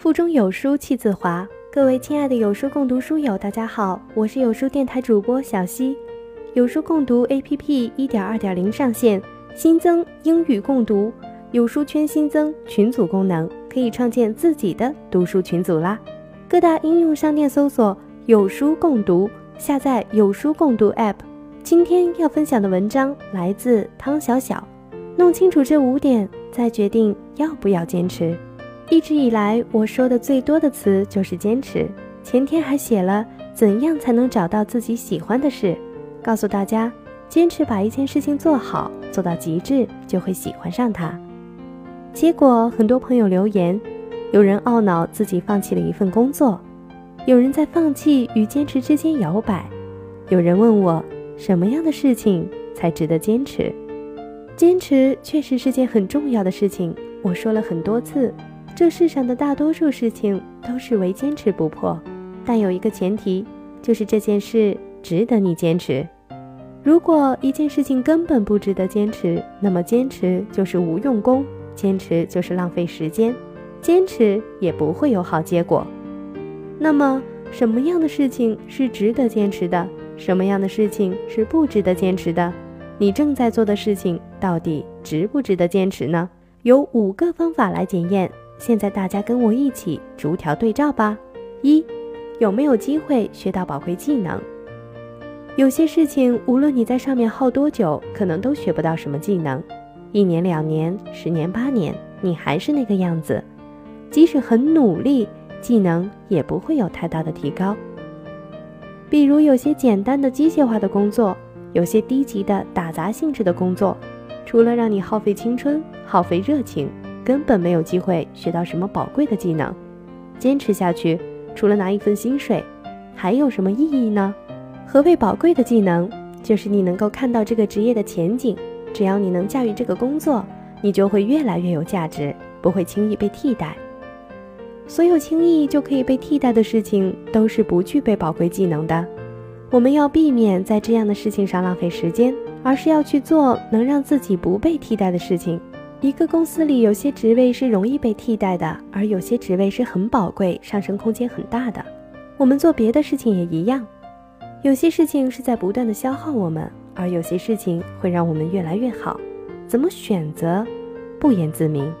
腹中有书气自华。各位亲爱的有书共读书友，大家好，我是有书电台主播小溪。有书共读 APP 一点二点零上线，新增英语共读，有书圈新增群组功能，可以创建自己的读书群组啦。各大应用商店搜索“有书共读”，下载有书共读 App。今天要分享的文章来自汤小小。弄清楚这五点，再决定要不要坚持。一直以来，我说的最多的词就是坚持。前天还写了怎样才能找到自己喜欢的事，告诉大家，坚持把一件事情做好，做到极致，就会喜欢上它。结果，很多朋友留言，有人懊恼自己放弃了一份工作，有人在放弃与坚持之间摇摆，有人问我，什么样的事情才值得坚持？坚持确实是件很重要的事情，我说了很多次。这世上的大多数事情都是为坚持不破，但有一个前提，就是这件事值得你坚持。如果一件事情根本不值得坚持，那么坚持就是无用功，坚持就是浪费时间，坚持也不会有好结果。那么，什么样的事情是值得坚持的？什么样的事情是不值得坚持的？你正在做的事情到底值不值得坚持呢？有五个方法来检验。现在大家跟我一起逐条对照吧。一，有没有机会学到宝贵技能？有些事情，无论你在上面耗多久，可能都学不到什么技能。一年、两年、十年、八年，你还是那个样子。即使很努力，技能也不会有太大的提高。比如有些简单的机械化的工作，有些低级的打杂性质的工作，除了让你耗费青春、耗费热情。根本没有机会学到什么宝贵的技能，坚持下去，除了拿一份薪水，还有什么意义呢？何谓宝贵的技能？就是你能够看到这个职业的前景，只要你能驾驭这个工作，你就会越来越有价值，不会轻易被替代。所有轻易就可以被替代的事情，都是不具备宝贵技能的。我们要避免在这样的事情上浪费时间，而是要去做能让自己不被替代的事情。一个公司里有些职位是容易被替代的，而有些职位是很宝贵、上升空间很大的。我们做别的事情也一样，有些事情是在不断的消耗我们，而有些事情会让我们越来越好。怎么选择，不言自明。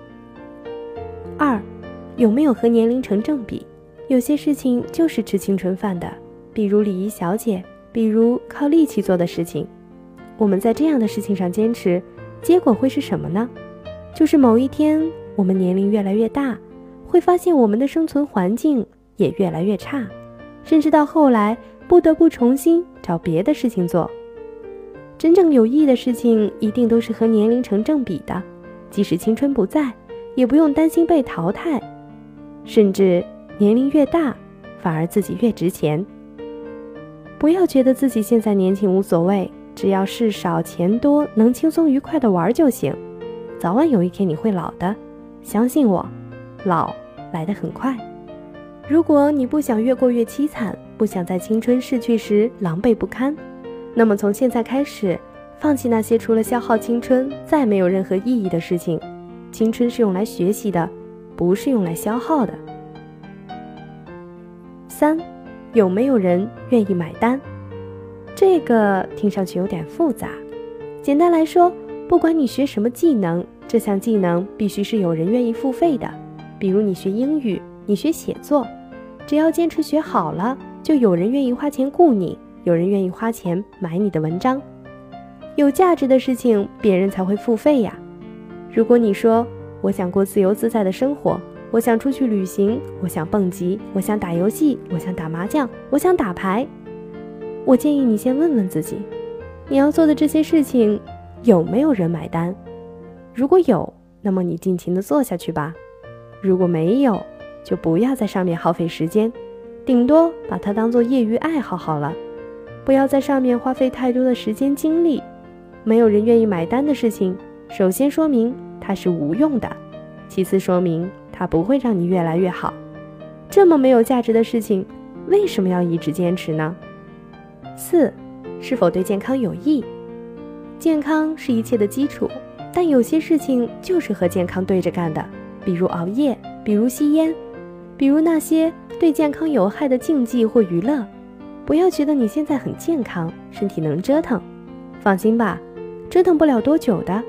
二，有没有和年龄成正比？有些事情就是吃青春饭的，比如礼仪小姐，比如靠力气做的事情。我们在这样的事情上坚持，结果会是什么呢？就是某一天，我们年龄越来越大，会发现我们的生存环境也越来越差，甚至到后来不得不重新找别的事情做。真正有意义的事情，一定都是和年龄成正比的，即使青春不在，也不用担心被淘汰，甚至年龄越大，反而自己越值钱。不要觉得自己现在年轻无所谓，只要事少钱多，能轻松愉快的玩就行。早晚有一天你会老的，相信我，老来得很快。如果你不想越过越凄惨，不想在青春逝去时狼狈不堪，那么从现在开始，放弃那些除了消耗青春再没有任何意义的事情。青春是用来学习的，不是用来消耗的。三，有没有人愿意买单？这个听上去有点复杂。简单来说。不管你学什么技能，这项技能必须是有人愿意付费的。比如你学英语，你学写作，只要坚持学好了，就有人愿意花钱雇你，有人愿意花钱买你的文章。有价值的事情，别人才会付费呀。如果你说我想过自由自在的生活，我想出去旅行，我想蹦极，我想打游戏，我想打麻将，我想打牌，我建议你先问问自己，你要做的这些事情。有没有人买单？如果有，那么你尽情的做下去吧；如果没有，就不要在上面耗费时间，顶多把它当做业余爱好好了。不要在上面花费太多的时间精力。没有人愿意买单的事情，首先说明它是无用的，其次说明它不会让你越来越好。这么没有价值的事情，为什么要一直坚持呢？四，是否对健康有益？健康是一切的基础，但有些事情就是和健康对着干的，比如熬夜，比如吸烟，比如那些对健康有害的竞技或娱乐。不要觉得你现在很健康，身体能折腾，放心吧，折腾不了多久的。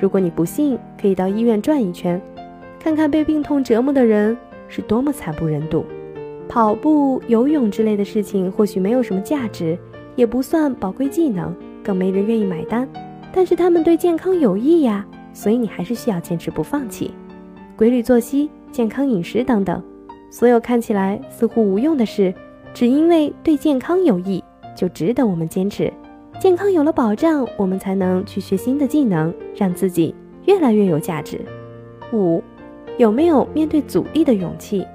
如果你不信，可以到医院转一圈，看看被病痛折磨的人是多么惨不忍睹。跑步、游泳之类的事情或许没有什么价值，也不算宝贵技能，更没人愿意买单。但是他们对健康有益呀，所以你还是需要坚持不放弃。规律作息、健康饮食等等，所有看起来似乎无用的事。只因为对健康有益，就值得我们坚持。健康有了保障，我们才能去学新的技能，让自己越来越有价值。五，有没有面对阻力的勇气？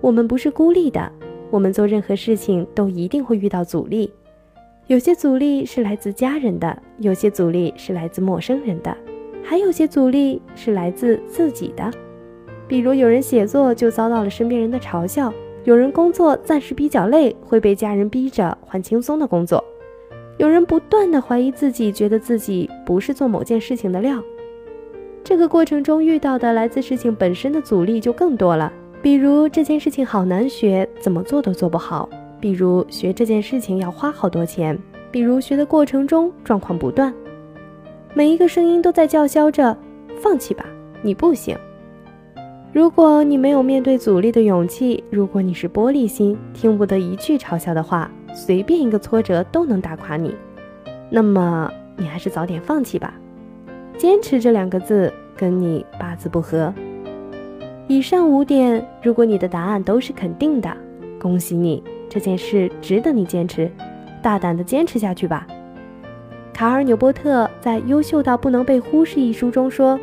我们不是孤立的，我们做任何事情都一定会遇到阻力。有些阻力是来自家人的，有些阻力是来自陌生人的，还有些阻力是来自自己的。比如有人写作就遭到了身边人的嘲笑。有人工作暂时比较累，会被家人逼着换轻松的工作；有人不断的怀疑自己，觉得自己不是做某件事情的料。这个过程中遇到的来自事情本身的阻力就更多了，比如这件事情好难学，怎么做都做不好；比如学这件事情要花好多钱；比如学的过程中状况不断，每一个声音都在叫嚣着：“放弃吧，你不行。”如果你没有面对阻力的勇气，如果你是玻璃心，听不得一句嘲笑的话，随便一个挫折都能打垮你，那么你还是早点放弃吧。坚持这两个字跟你八字不合。以上五点，如果你的答案都是肯定的，恭喜你，这件事值得你坚持，大胆的坚持下去吧。卡尔纽波特在《优秀到不能被忽视》一书中说：“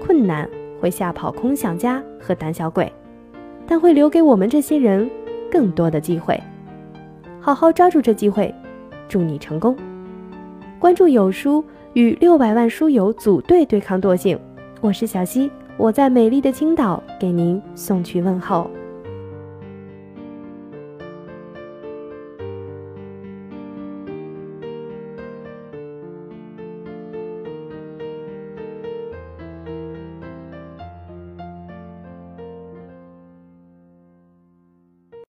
困难。”会吓跑空想家和胆小鬼，但会留给我们这些人更多的机会。好好抓住这机会，祝你成功！关注有书，与六百万书友组队对抗惰性。我是小溪，我在美丽的青岛给您送去问候。